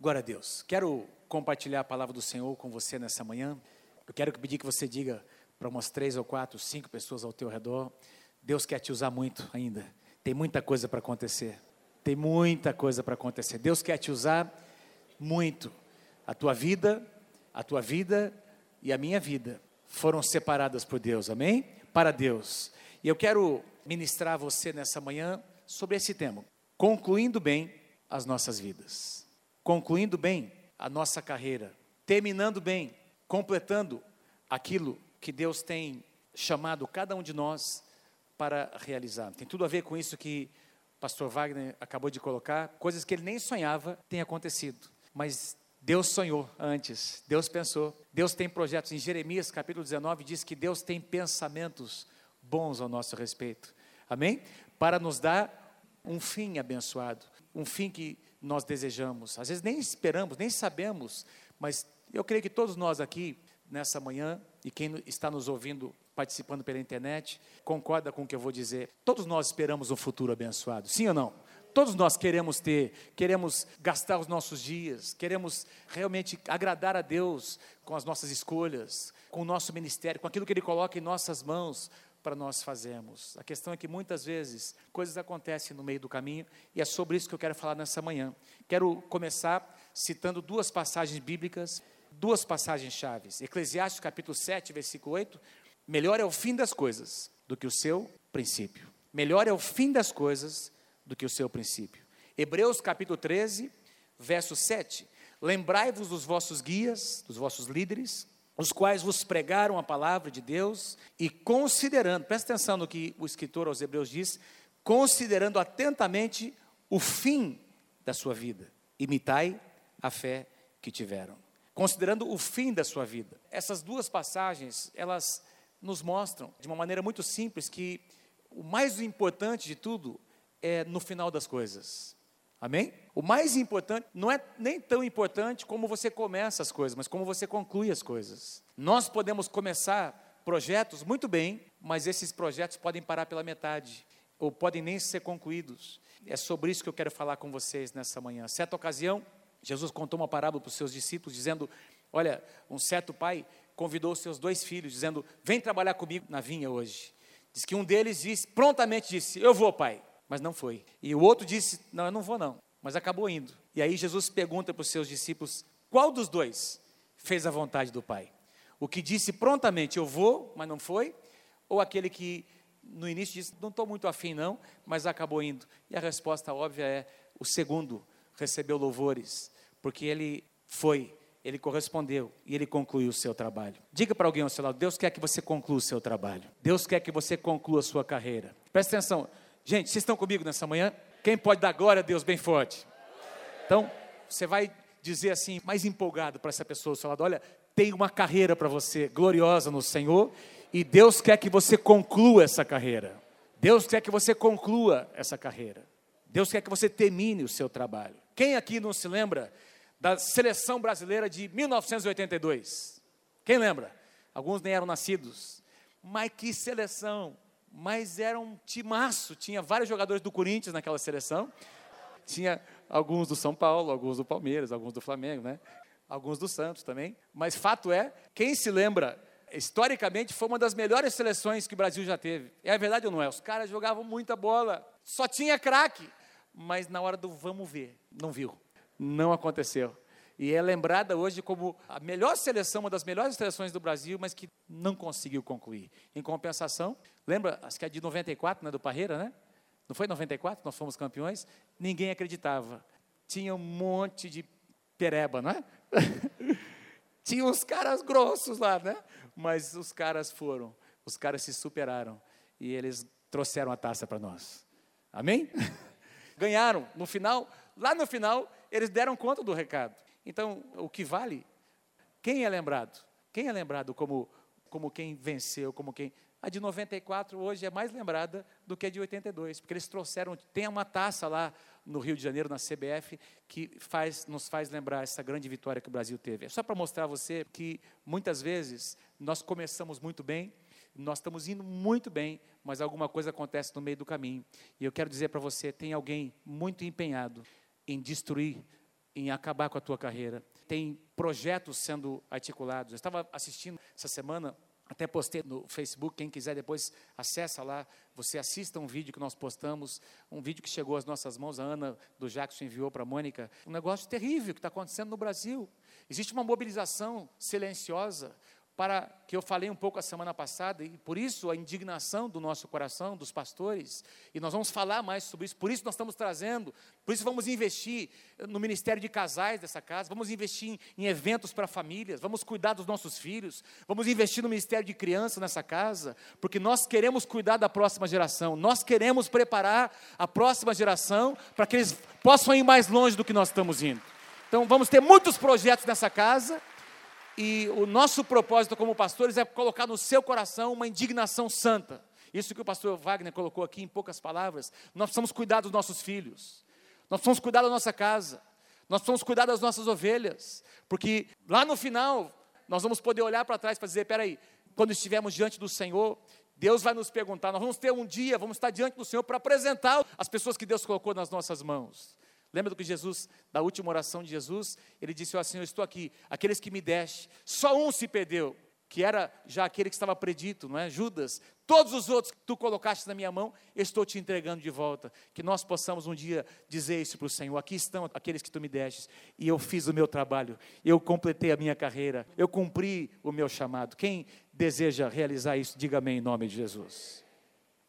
Glória a Deus. Quero compartilhar a palavra do Senhor com você nessa manhã. Eu quero pedir que você diga para umas três ou quatro, cinco pessoas ao teu redor: Deus quer te usar muito ainda. Tem muita coisa para acontecer. Tem muita coisa para acontecer. Deus quer te usar muito. A tua vida, a tua vida e a minha vida foram separadas por Deus, amém? Para Deus. E eu quero ministrar a você nessa manhã sobre esse tema, concluindo bem as nossas vidas, concluindo bem a nossa carreira, terminando bem, completando aquilo que Deus tem chamado cada um de nós para realizar. Tem tudo a ver com isso que o pastor Wagner acabou de colocar, coisas que ele nem sonhava têm acontecido, mas Deus sonhou antes, Deus pensou, Deus tem projetos. Em Jeremias capítulo 19 diz que Deus tem pensamentos bons ao nosso respeito, amém? Para nos dar um fim abençoado, um fim que nós desejamos. Às vezes nem esperamos, nem sabemos, mas eu creio que todos nós aqui, nessa manhã, e quem está nos ouvindo, participando pela internet, concorda com o que eu vou dizer. Todos nós esperamos um futuro abençoado, sim ou não? Todos nós queremos ter, queremos gastar os nossos dias, queremos realmente agradar a Deus com as nossas escolhas, com o nosso ministério, com aquilo que Ele coloca em nossas mãos para nós fazermos. A questão é que muitas vezes coisas acontecem no meio do caminho e é sobre isso que eu quero falar nessa manhã. Quero começar citando duas passagens bíblicas, duas passagens chaves. Eclesiastes capítulo 7, versículo 8. Melhor é o fim das coisas do que o seu princípio. Melhor é o fim das coisas do que o seu princípio. Hebreus capítulo 13, verso 7. Lembrai-vos dos vossos guias, dos vossos líderes, os quais vos pregaram a palavra de Deus e considerando, presta atenção no que o escritor aos Hebreus diz, considerando atentamente o fim da sua vida, imitai a fé que tiveram. Considerando o fim da sua vida. Essas duas passagens, elas nos mostram de uma maneira muito simples que o mais importante de tudo é no final das coisas. Amém? O mais importante não é nem tão importante como você começa as coisas, mas como você conclui as coisas. Nós podemos começar projetos muito bem, mas esses projetos podem parar pela metade ou podem nem ser concluídos. É sobre isso que eu quero falar com vocês nessa manhã. Certa ocasião, Jesus contou uma parábola para os seus discípulos, dizendo: Olha, um certo pai convidou seus dois filhos, dizendo: Vem trabalhar comigo na vinha hoje. Diz que um deles disse, prontamente disse: Eu vou, pai mas não foi. E o outro disse: Não, eu não vou, não. Mas acabou indo. E aí Jesus pergunta para os seus discípulos: Qual dos dois fez a vontade do Pai? O que disse prontamente: Eu vou, mas não foi? Ou aquele que no início disse: Não estou muito afim, não, mas acabou indo? E a resposta óbvia é: O segundo recebeu louvores, porque ele foi ele correspondeu e ele concluiu o seu trabalho. Diga para alguém ao seu lado: Deus quer que você conclua o seu trabalho. Deus quer que você conclua a sua carreira. Presta atenção. Gente, vocês estão comigo nessa manhã? Quem pode dar glória a Deus bem forte? Então, você vai dizer assim, mais empolgado para essa pessoa seu lado: olha, tem uma carreira para você gloriosa no Senhor e Deus quer que você conclua essa carreira. Deus quer que você conclua essa carreira. Deus quer que você termine o seu trabalho. Quem aqui não se lembra da seleção brasileira de 1982? Quem lembra? Alguns nem eram nascidos. Mas que seleção! Mas era um timaço. Tinha vários jogadores do Corinthians naquela seleção. Tinha alguns do São Paulo, alguns do Palmeiras, alguns do Flamengo, né? Alguns do Santos também. Mas fato é, quem se lembra, historicamente foi uma das melhores seleções que o Brasil já teve. É verdade ou não é? Os caras jogavam muita bola, só tinha craque. Mas na hora do vamos ver, não viu. Não aconteceu e é lembrada hoje como a melhor seleção, uma das melhores seleções do Brasil, mas que não conseguiu concluir. Em compensação, lembra, acho que é de 94, né, do Parreira, né? Não foi 94, nós fomos campeões? Ninguém acreditava. Tinha um monte de pereba, não é? Tinha uns caras grossos lá, né? Mas os caras foram, os caras se superaram e eles trouxeram a taça para nós. Amém? Ganharam. No final, lá no final, eles deram conta do recado. Então, o que vale? Quem é lembrado? Quem é lembrado como, como quem venceu, como quem. A de 94 hoje é mais lembrada do que a de 82, porque eles trouxeram, tem uma taça lá no Rio de Janeiro, na CBF, que faz, nos faz lembrar essa grande vitória que o Brasil teve. É só para mostrar a você que muitas vezes nós começamos muito bem, nós estamos indo muito bem, mas alguma coisa acontece no meio do caminho. E eu quero dizer para você: tem alguém muito empenhado em destruir em acabar com a tua carreira. Tem projetos sendo articulados. Eu estava assistindo essa semana, até postei no Facebook, quem quiser depois acessa lá, você assista um vídeo que nós postamos, um vídeo que chegou às nossas mãos, a Ana do Jackson enviou para a Mônica, um negócio terrível que está acontecendo no Brasil. Existe uma mobilização silenciosa, para que eu falei um pouco a semana passada, e por isso a indignação do nosso coração, dos pastores, e nós vamos falar mais sobre isso, por isso nós estamos trazendo, por isso vamos investir no ministério de casais dessa casa, vamos investir em, em eventos para famílias, vamos cuidar dos nossos filhos, vamos investir no ministério de criança nessa casa, porque nós queremos cuidar da próxima geração, nós queremos preparar a próxima geração para que eles possam ir mais longe do que nós estamos indo. Então vamos ter muitos projetos nessa casa, e o nosso propósito como pastores é colocar no seu coração uma indignação santa. Isso que o pastor Wagner colocou aqui em poucas palavras. Nós precisamos cuidar dos nossos filhos. Nós precisamos cuidar da nossa casa. Nós precisamos cuidar das nossas ovelhas. Porque lá no final, nós vamos poder olhar para trás para dizer: peraí, quando estivermos diante do Senhor, Deus vai nos perguntar. Nós vamos ter um dia, vamos estar diante do Senhor para apresentar as pessoas que Deus colocou nas nossas mãos. Lembra do que Jesus, da última oração de Jesus? Ele disse: Senhor, eu estou aqui, aqueles que me deste, só um se perdeu, que era já aquele que estava predito, não é? Judas. Todos os outros que tu colocaste na minha mão, estou te entregando de volta. Que nós possamos um dia dizer isso para o Senhor: aqui estão aqueles que tu me destes, e eu fiz o meu trabalho, eu completei a minha carreira, eu cumpri o meu chamado. Quem deseja realizar isso, diga amém em nome de Jesus.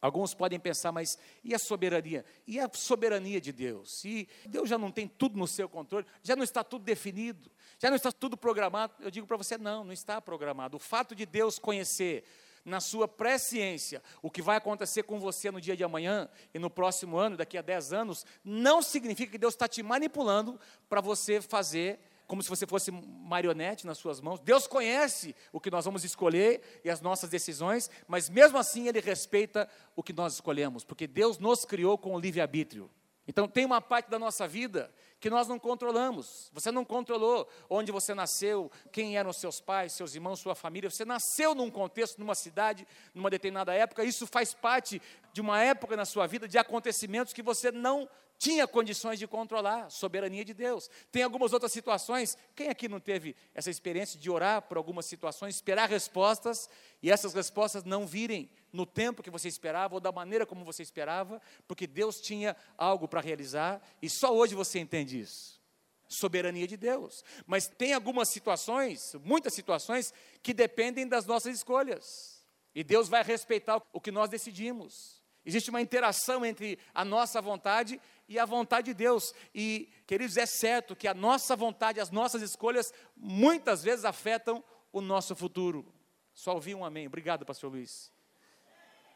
Alguns podem pensar, mas e a soberania? E a soberania de Deus? E Deus já não tem tudo no seu controle, já não está tudo definido, já não está tudo programado. Eu digo para você, não, não está programado. O fato de Deus conhecer na sua presciência o que vai acontecer com você no dia de amanhã e no próximo ano, daqui a 10 anos, não significa que Deus está te manipulando para você fazer como se você fosse marionete nas suas mãos. Deus conhece o que nós vamos escolher e as nossas decisões, mas mesmo assim Ele respeita o que nós escolhemos, porque Deus nos criou com o livre-arbítrio. Então tem uma parte da nossa vida que nós não controlamos. Você não controlou onde você nasceu, quem eram seus pais, seus irmãos, sua família. Você nasceu num contexto, numa cidade, numa determinada época. Isso faz parte de uma época na sua vida de acontecimentos que você não tinha condições de controlar, soberania de Deus. Tem algumas outras situações, quem aqui não teve essa experiência de orar por algumas situações, esperar respostas e essas respostas não virem no tempo que você esperava ou da maneira como você esperava, porque Deus tinha algo para realizar e só hoje você entende isso. Soberania de Deus. Mas tem algumas situações, muitas situações, que dependem das nossas escolhas. E Deus vai respeitar o que nós decidimos. Existe uma interação entre a nossa vontade e a vontade de Deus. E, queridos, é certo que a nossa vontade, as nossas escolhas, muitas vezes afetam o nosso futuro. Só ouvi um amém. Obrigado, pastor Luiz.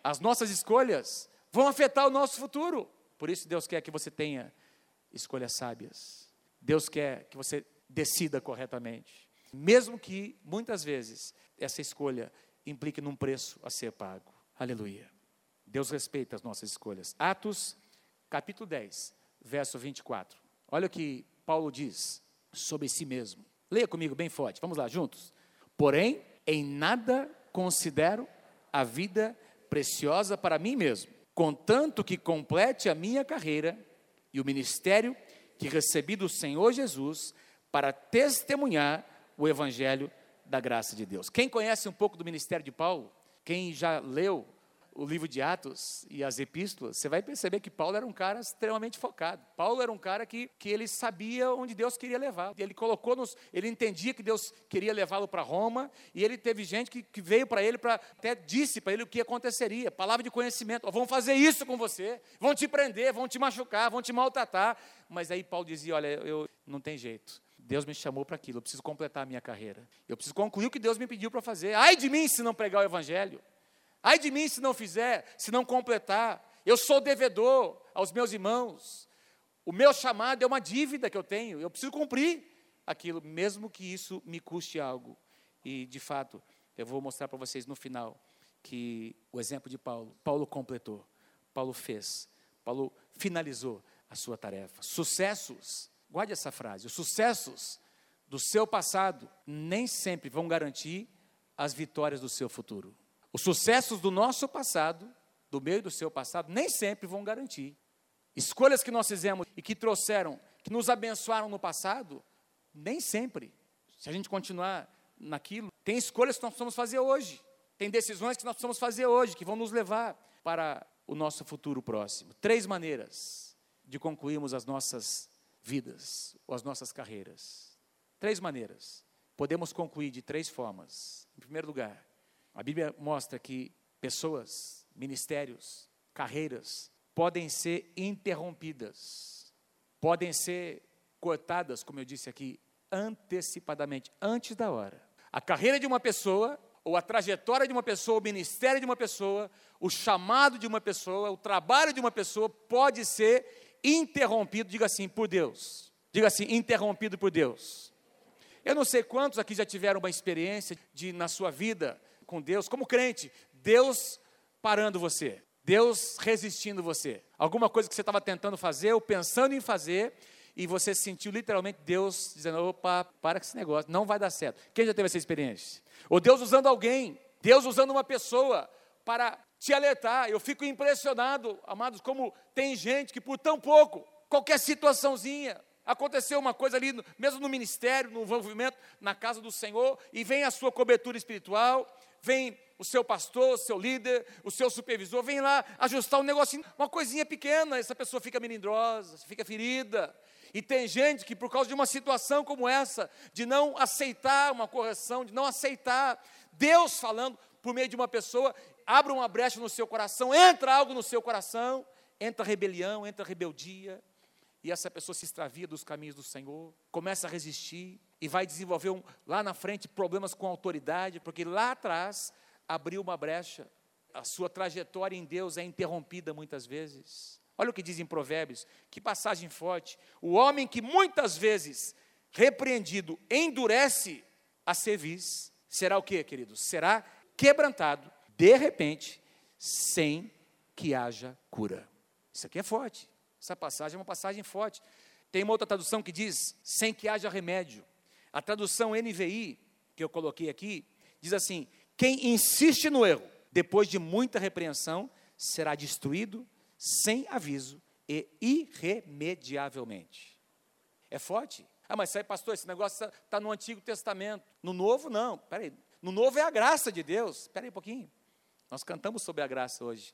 As nossas escolhas vão afetar o nosso futuro. Por isso, Deus quer que você tenha escolhas sábias. Deus quer que você decida corretamente. Mesmo que, muitas vezes, essa escolha implique num preço a ser pago. Aleluia. Deus respeita as nossas escolhas. Atos, capítulo 10, verso 24. Olha o que Paulo diz sobre si mesmo. Leia comigo bem forte. Vamos lá, juntos. Porém, em nada considero a vida preciosa para mim mesmo, contanto que complete a minha carreira e o ministério que recebi do Senhor Jesus para testemunhar o evangelho da graça de Deus. Quem conhece um pouco do ministério de Paulo, quem já leu o livro de Atos e as epístolas, você vai perceber que Paulo era um cara extremamente focado. Paulo era um cara que, que ele sabia onde Deus queria levar. Ele colocou nos, ele entendia que Deus queria levá-lo para Roma, e ele teve gente que, que veio para ele para até disse para ele o que aconteceria, palavra de conhecimento. Vão fazer isso com você, vão te prender, vão te machucar, vão te maltratar. Mas aí Paulo dizia: olha, eu não tem jeito. Deus me chamou para aquilo, eu preciso completar a minha carreira. Eu preciso concluir o que Deus me pediu para fazer. Ai de mim se não pregar o evangelho. Ai de mim se não fizer, se não completar. Eu sou devedor aos meus irmãos. O meu chamado é uma dívida que eu tenho. Eu preciso cumprir aquilo, mesmo que isso me custe algo. E, de fato, eu vou mostrar para vocês no final que o exemplo de Paulo, Paulo completou, Paulo fez, Paulo finalizou a sua tarefa. Sucessos, guarde essa frase, os sucessos do seu passado nem sempre vão garantir as vitórias do seu futuro. Os sucessos do nosso passado, do meio do seu passado, nem sempre vão garantir. Escolhas que nós fizemos e que trouxeram que nos abençoaram no passado, nem sempre. Se a gente continuar naquilo, tem escolhas que nós precisamos fazer hoje. Tem decisões que nós precisamos fazer hoje, que vão nos levar para o nosso futuro próximo. Três maneiras de concluirmos as nossas vidas, ou as nossas carreiras. Três maneiras. Podemos concluir de três formas. Em primeiro lugar, a Bíblia mostra que pessoas, ministérios, carreiras podem ser interrompidas, podem ser cortadas, como eu disse aqui, antecipadamente, antes da hora. A carreira de uma pessoa, ou a trajetória de uma pessoa, o ministério de uma pessoa, o chamado de uma pessoa, o trabalho de uma pessoa pode ser interrompido, diga assim, por Deus. Diga assim, interrompido por Deus. Eu não sei quantos aqui já tiveram uma experiência de, na sua vida, com Deus, como crente, Deus parando você, Deus resistindo você. Alguma coisa que você estava tentando fazer ou pensando em fazer, e você sentiu literalmente Deus dizendo: opa, para com esse negócio, não vai dar certo. Quem já teve essa experiência? Ou Deus usando alguém, Deus usando uma pessoa para te alertar. Eu fico impressionado, amados, como tem gente que por tão pouco, qualquer situaçãozinha, aconteceu uma coisa ali, mesmo no ministério, no envolvimento na casa do Senhor, e vem a sua cobertura espiritual, vem o seu pastor, o seu líder, o seu supervisor, vem lá ajustar um negocinho, uma coisinha pequena, essa pessoa fica melindrosa, fica ferida. E tem gente que, por causa de uma situação como essa, de não aceitar uma correção, de não aceitar Deus falando por meio de uma pessoa, abre uma brecha no seu coração, entra algo no seu coração, entra rebelião, entra rebeldia, e essa pessoa se extravia dos caminhos do Senhor, começa a resistir e vai desenvolver um, lá na frente problemas com autoridade, porque lá atrás abriu uma brecha. A sua trajetória em Deus é interrompida muitas vezes. Olha o que diz em Provérbios, que passagem forte. O homem que muitas vezes repreendido endurece a cerviz, será o que, queridos? Será quebrantado de repente, sem que haja cura. Isso aqui é forte. Essa passagem é uma passagem forte. Tem uma outra tradução que diz: sem que haja remédio. A tradução NVI, que eu coloquei aqui, diz assim: quem insiste no erro, depois de muita repreensão, será destruído sem aviso e irremediavelmente. É forte. Ah, mas aí, pastor, esse negócio está tá no Antigo Testamento. No Novo, não. Peraí. No Novo é a graça de Deus. Espera aí um pouquinho. Nós cantamos sobre a graça hoje.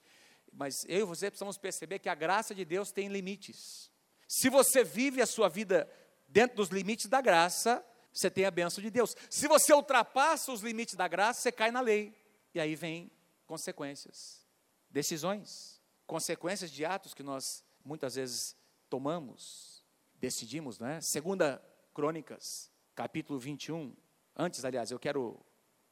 Mas eu e você precisamos perceber que a graça de Deus tem limites. Se você vive a sua vida dentro dos limites da graça, você tem a benção de Deus. Se você ultrapassa os limites da graça, você cai na lei. E aí vem consequências, decisões, consequências de atos que nós muitas vezes tomamos, decidimos, não é? Segunda Crônicas, capítulo 21. Antes, aliás, eu quero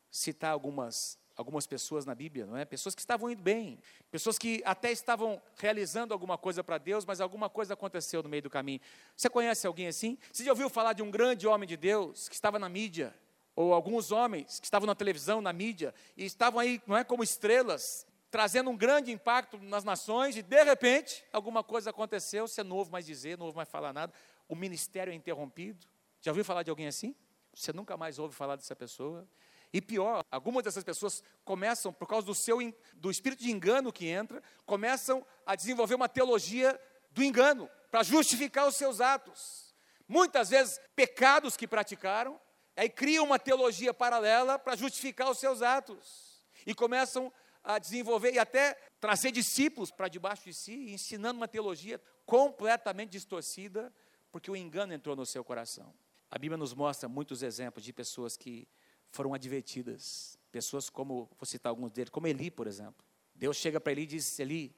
citar algumas algumas pessoas na Bíblia, não é? Pessoas que estavam indo bem, pessoas que até estavam realizando alguma coisa para Deus, mas alguma coisa aconteceu no meio do caminho. Você conhece alguém assim? Você já ouviu falar de um grande homem de Deus que estava na mídia? Ou alguns homens que estavam na televisão, na mídia, e estavam aí, não é, como estrelas, trazendo um grande impacto nas nações, e de repente, alguma coisa aconteceu, você não ouve mais dizer, não ouve mais falar nada, o ministério é interrompido. Já ouviu falar de alguém assim? Você nunca mais ouve falar dessa pessoa. E pior, algumas dessas pessoas começam, por causa do seu do espírito de engano que entra, começam a desenvolver uma teologia do engano para justificar os seus atos. Muitas vezes pecados que praticaram, aí criam uma teologia paralela para justificar os seus atos. E começam a desenvolver e até trazer discípulos para debaixo de si, ensinando uma teologia completamente distorcida, porque o engano entrou no seu coração. A Bíblia nos mostra muitos exemplos de pessoas que foram advertidas. Pessoas como, vou citar alguns deles, como Eli, por exemplo. Deus chega para Eli e diz: Eli,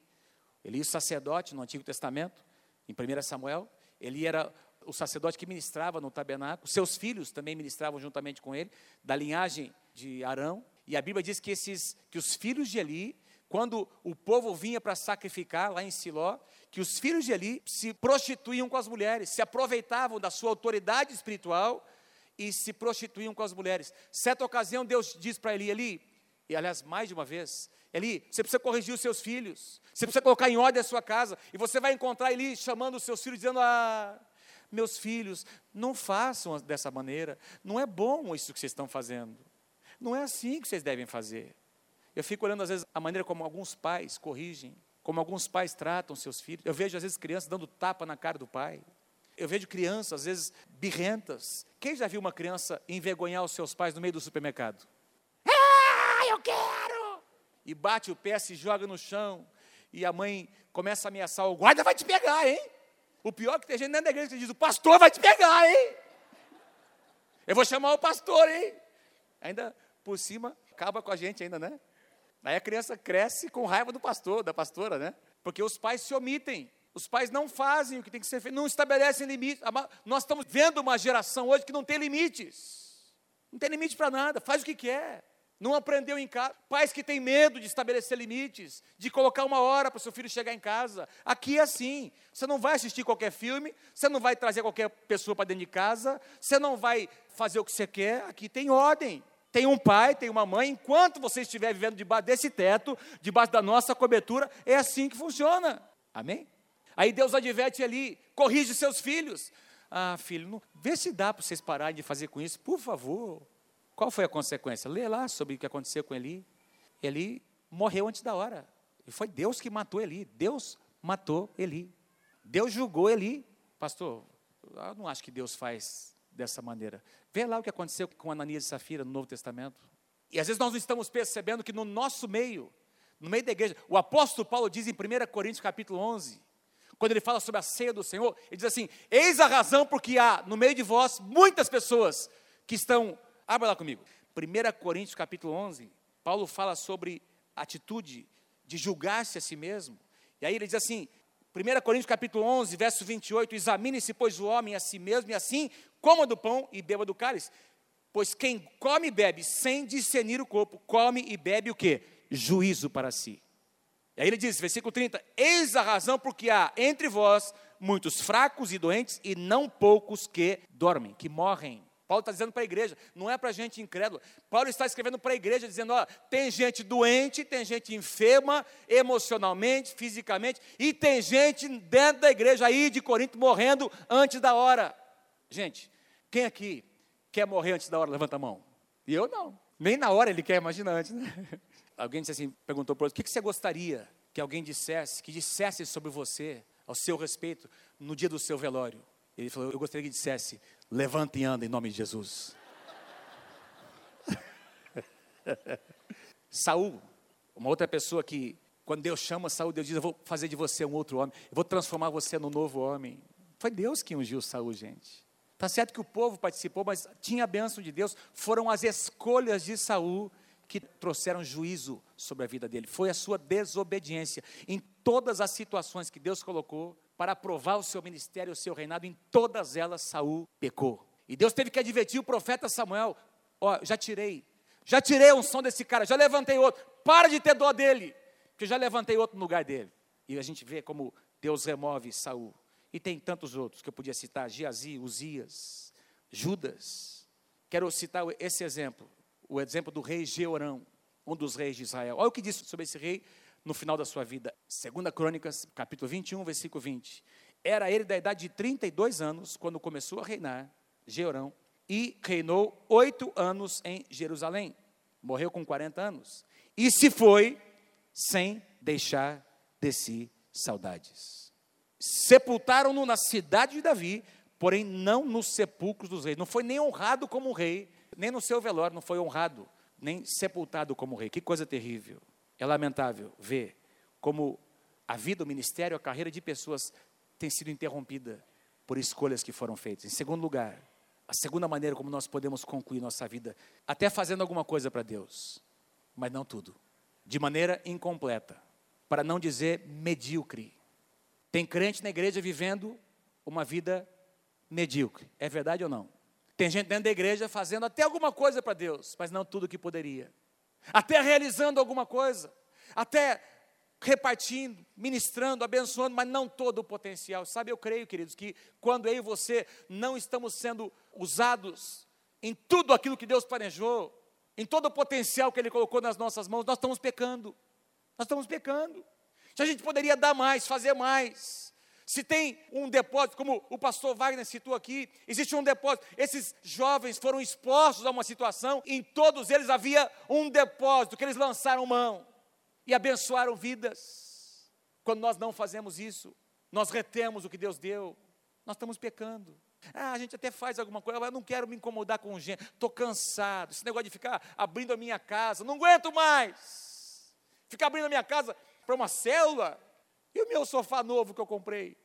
Eli, o sacerdote no Antigo Testamento, em 1 Samuel, ele era o sacerdote que ministrava no tabernáculo, seus filhos também ministravam juntamente com ele, da linhagem de Arão, e a Bíblia diz que, esses, que os filhos de Eli, quando o povo vinha para sacrificar lá em Siló, que os filhos de Eli se prostituíam com as mulheres, se aproveitavam da sua autoridade espiritual e se prostituíam com as mulheres. Certa ocasião, Deus diz para Eli: Eli, e aliás, mais de uma vez, Eli, você precisa corrigir os seus filhos, você precisa colocar em ordem a sua casa, e você vai encontrar Eli chamando os seus filhos, dizendo: Ah, meus filhos, não façam dessa maneira, não é bom isso que vocês estão fazendo, não é assim que vocês devem fazer. Eu fico olhando, às vezes, a maneira como alguns pais corrigem, como alguns pais tratam seus filhos. Eu vejo, às vezes, crianças dando tapa na cara do pai. Eu vejo crianças, às vezes, birrentas. Quem já viu uma criança envergonhar os seus pais no meio do supermercado? Ah, eu quero! E bate o pé, se joga no chão. E a mãe começa a ameaçar: o guarda vai te pegar, hein? O pior é que tem gente dentro da igreja que diz: o pastor vai te pegar, hein? Eu vou chamar o pastor, hein? Ainda por cima, acaba com a gente ainda, né? Aí a criança cresce com raiva do pastor, da pastora, né? Porque os pais se omitem. Os pais não fazem o que tem que ser feito, não estabelecem limites. Nós estamos vendo uma geração hoje que não tem limites. Não tem limite para nada, faz o que quer. Não aprendeu em casa. Pais que têm medo de estabelecer limites, de colocar uma hora para o seu filho chegar em casa. Aqui é assim. Você não vai assistir qualquer filme, você não vai trazer qualquer pessoa para dentro de casa, você não vai fazer o que você quer. Aqui tem ordem. Tem um pai, tem uma mãe. Enquanto você estiver vivendo debaixo desse teto, debaixo da nossa cobertura, é assim que funciona. Amém? Aí Deus adverte ali, corrige seus filhos. Ah, filho, não, vê se dá para vocês pararem de fazer com isso, por favor. Qual foi a consequência? Lê lá sobre o que aconteceu com Eli. Eli morreu antes da hora. E foi Deus que matou Eli. Deus matou Eli. Deus julgou Eli. Pastor, eu não acho que Deus faz dessa maneira. Vê lá o que aconteceu com Ananias e Safira no Novo Testamento. E às vezes nós não estamos percebendo que no nosso meio, no meio da igreja, o apóstolo Paulo diz em 1 Coríntios capítulo 11, quando ele fala sobre a ceia do Senhor, ele diz assim: Eis a razão porque há no meio de vós muitas pessoas que estão Abra lá comigo. 1 Coríntios capítulo 11, Paulo fala sobre a atitude de julgar-se a si mesmo. E aí ele diz assim, 1 Coríntios capítulo 11, verso 28, examine-se, pois, o homem a si mesmo, e assim coma do pão e beba do cálice. Pois quem come e bebe sem discernir o corpo, come e bebe o que? Juízo para si. E aí ele diz, versículo 30, eis a razão porque há entre vós muitos fracos e doentes, e não poucos que dormem, que morrem. Paulo está dizendo para a igreja, não é para gente incrédula. Paulo está escrevendo para a igreja, dizendo: ó, tem gente doente, tem gente enferma, emocionalmente, fisicamente, e tem gente dentro da igreja aí de Corinto morrendo antes da hora. Gente, quem aqui quer morrer antes da hora? Levanta a mão. E eu não. Nem na hora ele quer, imagina antes, né? Alguém disse assim, perguntou para o outro: o que você gostaria que alguém dissesse, que dissesse sobre você, ao seu respeito, no dia do seu velório? Ele falou: Eu gostaria que dissesse: Levanta e anda em nome de Jesus. Saul, uma outra pessoa que, quando Deus chama Saul, Deus diz: Eu vou fazer de você um outro homem, eu vou transformar você num novo homem. Foi Deus que ungiu Saul, gente. Está certo que o povo participou, mas tinha a bênção de Deus. Foram as escolhas de Saul que trouxeram juízo sobre a vida dele. Foi a sua desobediência. Em todas as situações que Deus colocou, para aprovar o seu ministério, o seu reinado, em todas elas Saul pecou. E Deus teve que advertir o profeta Samuel: ó, já tirei, já tirei a unção desse cara, já levantei outro. Para de ter dó dele, porque já levantei outro no lugar dele. E a gente vê como Deus remove Saul. E tem tantos outros que eu podia citar: Geazi, Uzias, Judas. Quero citar esse exemplo, o exemplo do rei Jeorão, um dos reis de Israel. Olha o que disse sobre esse rei no final da sua vida. Segunda Crônicas, capítulo 21, versículo 20. Era ele da idade de 32 anos quando começou a reinar, Georão, e reinou oito anos em Jerusalém. Morreu com 40 anos. E se foi sem deixar de si saudades. Sepultaram-no na cidade de Davi, porém não nos sepulcros dos reis. Não foi nem honrado como rei, nem no seu velório não foi honrado, nem sepultado como rei. Que coisa terrível. É lamentável ver como a vida, o ministério, a carreira de pessoas tem sido interrompida por escolhas que foram feitas. Em segundo lugar, a segunda maneira como nós podemos concluir nossa vida, até fazendo alguma coisa para Deus, mas não tudo, de maneira incompleta, para não dizer medíocre. Tem crente na igreja vivendo uma vida medíocre, é verdade ou não? Tem gente dentro da igreja fazendo até alguma coisa para Deus, mas não tudo o que poderia até realizando alguma coisa, até repartindo, ministrando, abençoando, mas não todo o potencial. Sabe, eu creio, queridos, que quando eu e você não estamos sendo usados em tudo aquilo que Deus planejou, em todo o potencial que Ele colocou nas nossas mãos, nós estamos pecando. Nós estamos pecando. Se a gente poderia dar mais, fazer mais, se tem um depósito, como o pastor Wagner citou aqui, existe um depósito. Esses jovens foram expostos a uma situação, em todos eles havia um depósito que eles lançaram mão e abençoaram vidas. Quando nós não fazemos isso, nós retemos o que Deus deu, Nós estamos pecando. Ah, a gente até faz alguma coisa, mas eu não quero me incomodar com gente, estou cansado. Esse negócio de ficar abrindo a minha casa, não aguento mais. Ficar abrindo a minha casa para uma célula. E o meu sofá novo que eu comprei?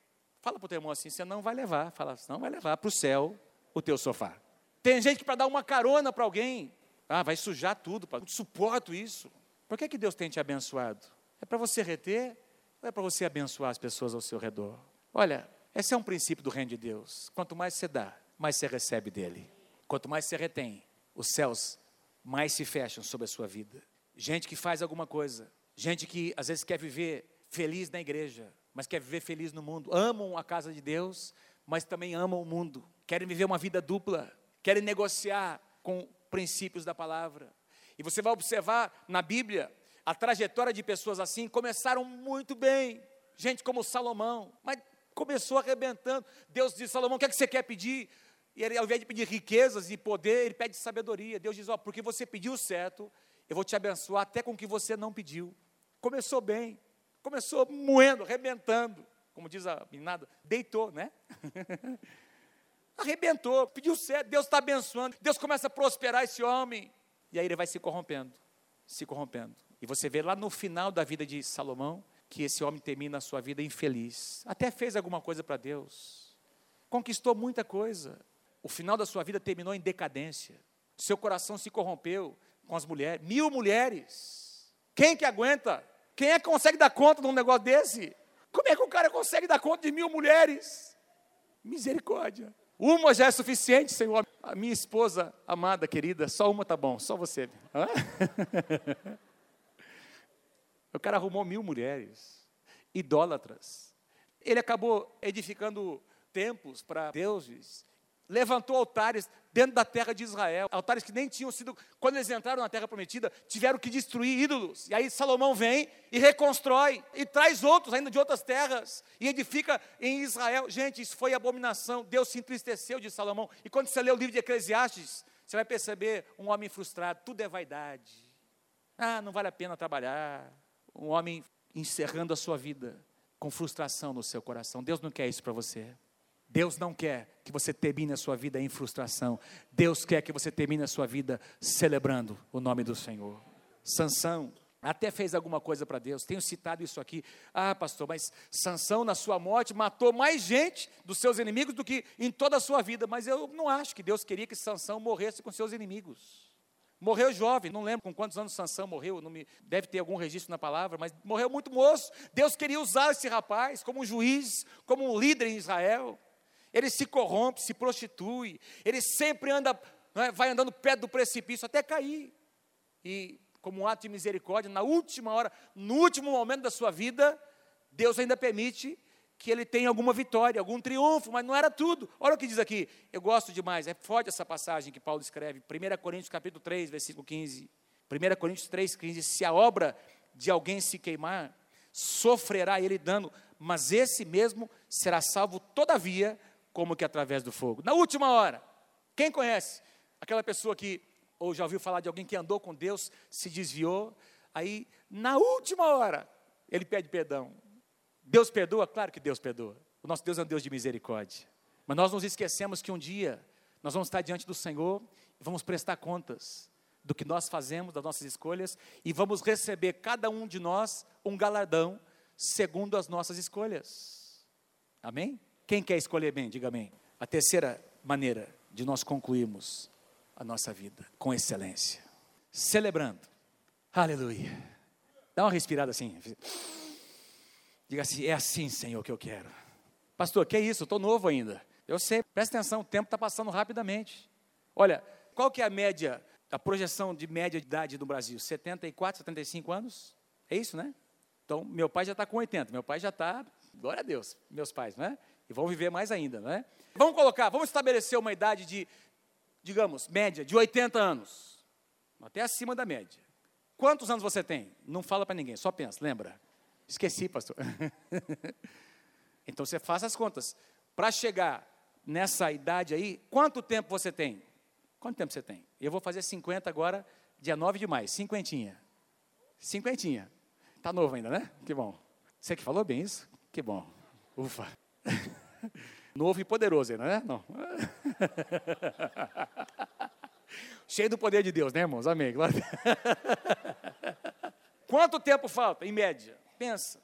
Fala para o teu irmão assim: você não vai levar. Fala, não vai levar para o céu o teu sofá. Tem gente que para dar uma carona para alguém, ah, vai sujar tudo, não suporto isso. Por que, que Deus tem te abençoado? É para você reter ou é para você abençoar as pessoas ao seu redor? Olha, esse é um princípio do reino de Deus. Quanto mais você dá, mais você recebe dele. Quanto mais você retém, os céus mais se fecham sobre a sua vida. Gente que faz alguma coisa, gente que às vezes quer viver feliz na igreja, mas quer viver feliz no mundo. Amam a casa de Deus, mas também amam o mundo. Querem viver uma vida dupla, querem negociar com princípios da palavra. E você vai observar na Bíblia a trajetória de pessoas assim começaram muito bem. Gente como Salomão, mas começou arrebentando. Deus disse: Salomão, o que, é que você quer pedir? E ele, ao invés de pedir riquezas e poder, ele pede sabedoria. Deus diz: Ó, oh, porque você pediu certo, eu vou te abençoar até com o que você não pediu. Começou bem, começou moendo, arrebentando. Como diz a meninada, deitou, né? Arrebentou, pediu certo, Deus está abençoando, Deus começa a prosperar esse homem. E aí ele vai se corrompendo, se corrompendo. E você vê lá no final da vida de Salomão, que esse homem termina a sua vida infeliz. Até fez alguma coisa para Deus, conquistou muita coisa. O final da sua vida terminou em decadência. Seu coração se corrompeu com as mulheres. Mil mulheres. Quem que aguenta? Quem é que consegue dar conta de um negócio desse? Como é que o cara consegue dar conta de mil mulheres? Misericórdia. Uma já é suficiente, Senhor. A minha esposa amada, querida, só uma tá bom, só você. O cara arrumou mil mulheres, idólatras. Ele acabou edificando templos para deuses, levantou altares dentro da terra de Israel, altares que nem tinham sido, quando eles entraram na terra prometida, tiveram que destruir ídolos. E aí Salomão vem e reconstrói e traz outros ainda de outras terras e edifica em Israel. Gente, isso foi abominação. Deus se entristeceu de Salomão. E quando você lê o livro de Eclesiastes, você vai perceber um homem frustrado, tudo é vaidade. Ah, não vale a pena trabalhar um homem encerrando a sua vida com frustração no seu coração. Deus não quer isso para você. Deus não quer que você termine a sua vida em frustração. Deus quer que você termine a sua vida celebrando o nome do Senhor. Sansão até fez alguma coisa para Deus. Tenho citado isso aqui. Ah, pastor, mas Sansão na sua morte matou mais gente dos seus inimigos do que em toda a sua vida. Mas eu não acho que Deus queria que Sansão morresse com seus inimigos. Morreu jovem, não lembro com quantos anos Sansão morreu, não me, deve ter algum registro na palavra, mas morreu muito moço. Deus queria usar esse rapaz como um juiz, como um líder em Israel. Ele se corrompe, se prostitui, ele sempre anda, é, vai andando perto do precipício até cair. E, como um ato de misericórdia, na última hora, no último momento da sua vida, Deus ainda permite que ele tenha alguma vitória, algum triunfo, mas não era tudo. Olha o que diz aqui, eu gosto demais, é forte essa passagem que Paulo escreve, 1 Coríntios capítulo 3, versículo 15. 1 Coríntios 3, 15, se a obra de alguém se queimar, sofrerá ele dano, mas esse mesmo será salvo todavia, como que através do fogo. Na última hora, quem conhece aquela pessoa que, ou já ouviu falar de alguém que andou com Deus, se desviou, aí na última hora, ele pede perdão. Deus perdoa? Claro que Deus perdoa. O nosso Deus é um Deus de misericórdia. Mas nós nos esquecemos que um dia nós vamos estar diante do Senhor e vamos prestar contas do que nós fazemos, das nossas escolhas, e vamos receber cada um de nós um galardão segundo as nossas escolhas. Amém? Quem quer escolher bem, diga amém. A terceira maneira de nós concluirmos a nossa vida com excelência, celebrando. Aleluia. Dá uma respirada assim. Diga assim: é assim, Senhor, que eu quero. Pastor, que é isso? Estou novo ainda. Eu sei, presta atenção, o tempo está passando rapidamente. Olha, qual que é a média, a projeção de média de idade no Brasil? 74, 75 anos? É isso, né? Então, meu pai já está com 80, meu pai já está, glória a Deus, meus pais, né? E vão viver mais ainda, né? Vamos colocar, vamos estabelecer uma idade de, digamos, média de 80 anos, até acima da média. Quantos anos você tem? Não fala para ninguém, só pensa, lembra? Esqueci, pastor. então você faça as contas. Para chegar nessa idade aí, quanto tempo você tem? Quanto tempo você tem? Eu vou fazer 50 agora, dia 9 de maio, cinquentinha. Cinquentinha. Está novo ainda, né? Que bom. Você que falou bem isso? Que bom. Ufa. Novo e poderoso, não é? Não. Cheio do poder de Deus, né, irmãos? Amém. Quanto tempo falta, em média? Pensa.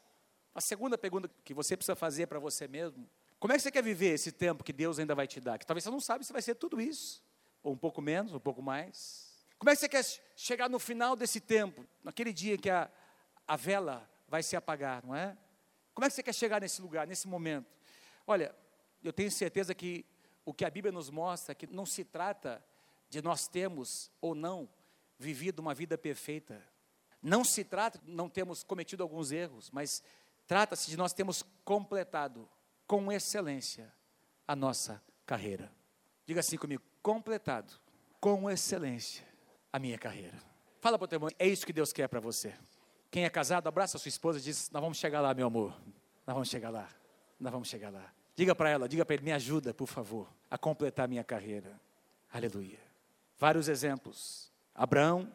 A segunda pergunta que você precisa fazer para você mesmo: como é que você quer viver esse tempo que Deus ainda vai te dar? Que talvez você não sabe se vai ser tudo isso, ou um pouco menos, um pouco mais. Como é que você quer chegar no final desse tempo, naquele dia que a, a vela vai se apagar, não é? Como é que você quer chegar nesse lugar, nesse momento? Olha, eu tenho certeza que o que a Bíblia nos mostra é que não se trata de nós termos ou não vivido uma vida perfeita. Não se trata de não termos cometido alguns erros, mas trata-se de nós termos completado com excelência a nossa carreira. Diga assim comigo: completado com excelência a minha carreira. Fala para o teu irmão, é isso que Deus quer para você. Quem é casado, abraça a sua esposa e diz: Nós vamos chegar lá, meu amor. Nós vamos chegar lá. Nós vamos chegar lá. Diga para ela, diga para ele: Me ajuda, por favor, a completar minha carreira. Aleluia vários exemplos. Abraão,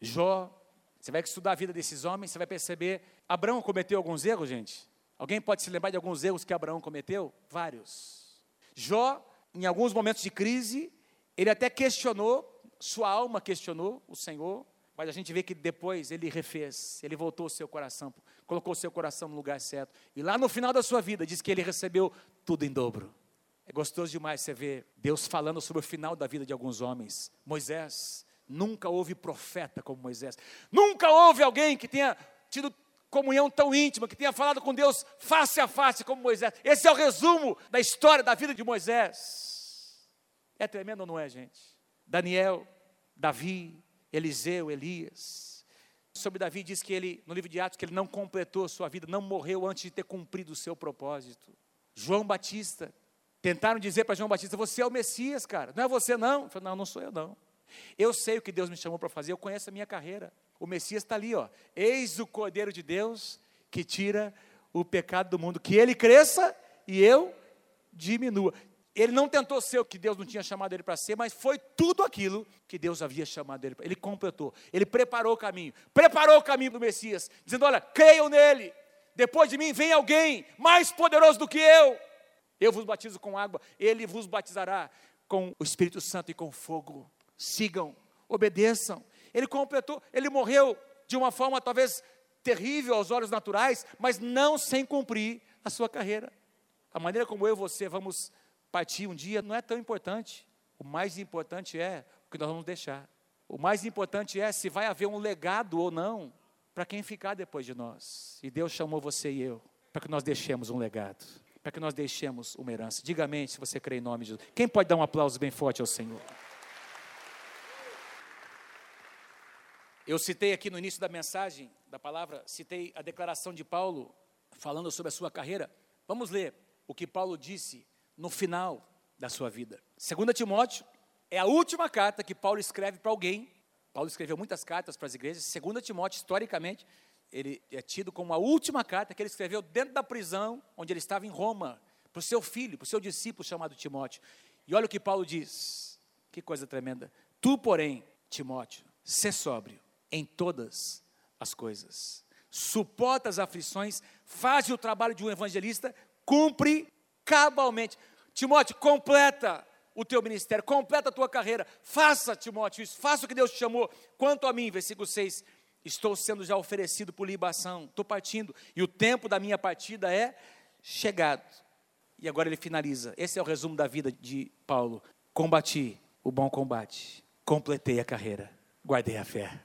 Jó. Você vai estudar a vida desses homens, você vai perceber. Abraão cometeu alguns erros, gente? Alguém pode se lembrar de alguns erros que Abraão cometeu? Vários. Jó, em alguns momentos de crise, ele até questionou, sua alma questionou o Senhor, mas a gente vê que depois ele refez, ele voltou o seu coração, colocou o seu coração no lugar certo. E lá no final da sua vida, diz que ele recebeu tudo em dobro. É gostoso demais você ver Deus falando sobre o final da vida de alguns homens. Moisés, nunca houve profeta como Moisés. Nunca houve alguém que tenha tido comunhão tão íntima, que tenha falado com Deus face a face como Moisés. Esse é o resumo da história da vida de Moisés. É tremendo não é, gente? Daniel, Davi, Eliseu, Elias. Sobre Davi diz que ele, no livro de Atos, que ele não completou sua vida, não morreu antes de ter cumprido o seu propósito. João Batista, Tentaram dizer para João Batista: Você é o Messias, cara. Não é você, não. Eu falei, não, não sou eu, não. Eu sei o que Deus me chamou para fazer, eu conheço a minha carreira. O Messias está ali, ó. Eis o Cordeiro de Deus que tira o pecado do mundo. Que ele cresça e eu diminua. Ele não tentou ser o que Deus não tinha chamado ele para ser, mas foi tudo aquilo que Deus havia chamado ele para. Ele completou, ele preparou o caminho, preparou o caminho do Messias, dizendo: Olha, creiam nele, depois de mim vem alguém mais poderoso do que eu. Eu vos batizo com água, ele vos batizará com o Espírito Santo e com fogo. Sigam, obedeçam. Ele completou, ele morreu de uma forma talvez terrível aos olhos naturais, mas não sem cumprir a sua carreira. A maneira como eu e você vamos partir um dia não é tão importante. O mais importante é o que nós vamos deixar. O mais importante é se vai haver um legado ou não para quem ficar depois de nós. E Deus chamou você e eu para que nós deixemos um legado para que nós deixemos uma herança. Diga amém se você crê em nome de Jesus. Quem pode dar um aplauso bem forte ao Senhor? Eu citei aqui no início da mensagem, da palavra, citei a declaração de Paulo falando sobre a sua carreira. Vamos ler o que Paulo disse no final da sua vida. 2 Timóteo é a última carta que Paulo escreve para alguém. Paulo escreveu muitas cartas para as igrejas. 2 Timóteo, historicamente, ele é tido como a última carta que ele escreveu dentro da prisão, onde ele estava em Roma, para o seu filho, para o seu discípulo chamado Timóteo. E olha o que Paulo diz, que coisa tremenda. Tu, porém, Timóteo, sê sóbrio em todas as coisas, suporta as aflições, faz o trabalho de um evangelista, cumpre cabalmente. Timóteo, completa o teu ministério, completa a tua carreira, faça, Timóteo, isso, faça o que Deus te chamou. Quanto a mim, versículo 6, estou sendo já oferecido por libação, estou partindo, e o tempo da minha partida é chegado. E agora ele finaliza. Esse é o resumo da vida de Paulo. Combati o bom combate, completei a carreira, guardei a fé.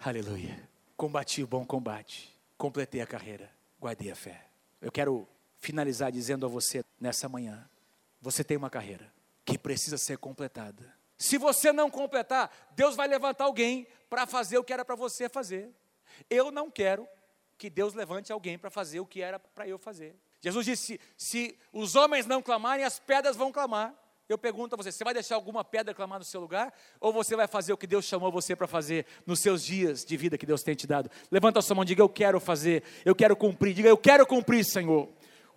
Aleluia. Combati o bom combate, completei a carreira, guardei a fé. Eu quero finalizar dizendo a você nessa manhã: você tem uma carreira que precisa ser completada. Se você não completar, Deus vai levantar alguém para fazer o que era para você fazer. Eu não quero que Deus levante alguém para fazer o que era para eu fazer. Jesus disse: se os homens não clamarem, as pedras vão clamar. Eu pergunto a você: você vai deixar alguma pedra clamar no seu lugar? Ou você vai fazer o que Deus chamou você para fazer nos seus dias de vida que Deus tem te dado? Levanta a sua mão e diga: Eu quero fazer, eu quero cumprir. Diga: Eu quero cumprir, Senhor,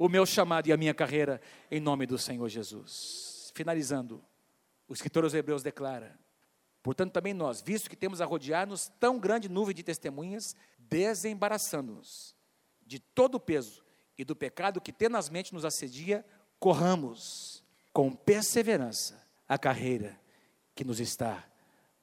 o meu chamado e a minha carreira, em nome do Senhor Jesus. Finalizando. O escritor aos Hebreus declara: Portanto, também nós, visto que temos a rodear-nos tão grande nuvem de testemunhas, desembaraçando-nos de todo o peso e do pecado que tenazmente nos assedia, corramos com perseverança a carreira que nos está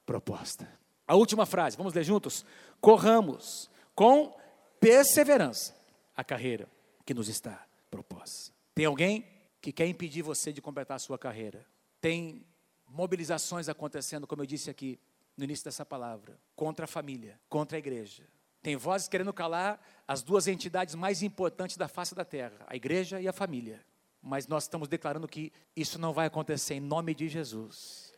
proposta. A última frase, vamos ler juntos? Corramos com perseverança a carreira que nos está proposta. Tem alguém que quer impedir você de completar a sua carreira? Tem mobilizações acontecendo, como eu disse aqui no início dessa palavra, contra a família, contra a igreja. Tem vozes querendo calar as duas entidades mais importantes da face da terra, a igreja e a família. Mas nós estamos declarando que isso não vai acontecer em nome de Jesus.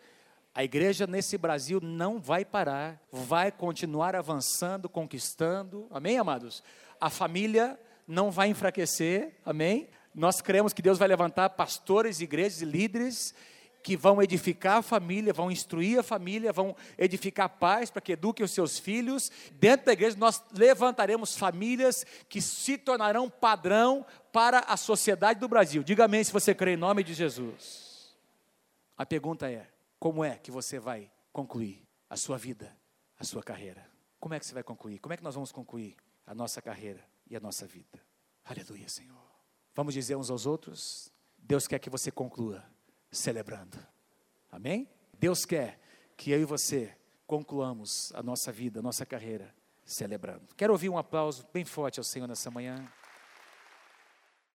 A igreja nesse Brasil não vai parar, vai continuar avançando, conquistando. Amém, amados? A família não vai enfraquecer. Amém? Nós cremos que Deus vai levantar pastores, igrejas e líderes que vão edificar a família, vão instruir a família, vão edificar pais para que eduquem os seus filhos. Dentro da igreja, nós levantaremos famílias que se tornarão padrão para a sociedade do Brasil. Diga amém se você crê em nome de Jesus. A pergunta é: como é que você vai concluir a sua vida, a sua carreira? Como é que você vai concluir? Como é que nós vamos concluir a nossa carreira e a nossa vida? Aleluia, Senhor. Vamos dizer uns aos outros: Deus quer que você conclua celebrando. Amém? Deus quer que eu e você concluamos a nossa vida, a nossa carreira celebrando. Quero ouvir um aplauso bem forte ao Senhor nessa manhã.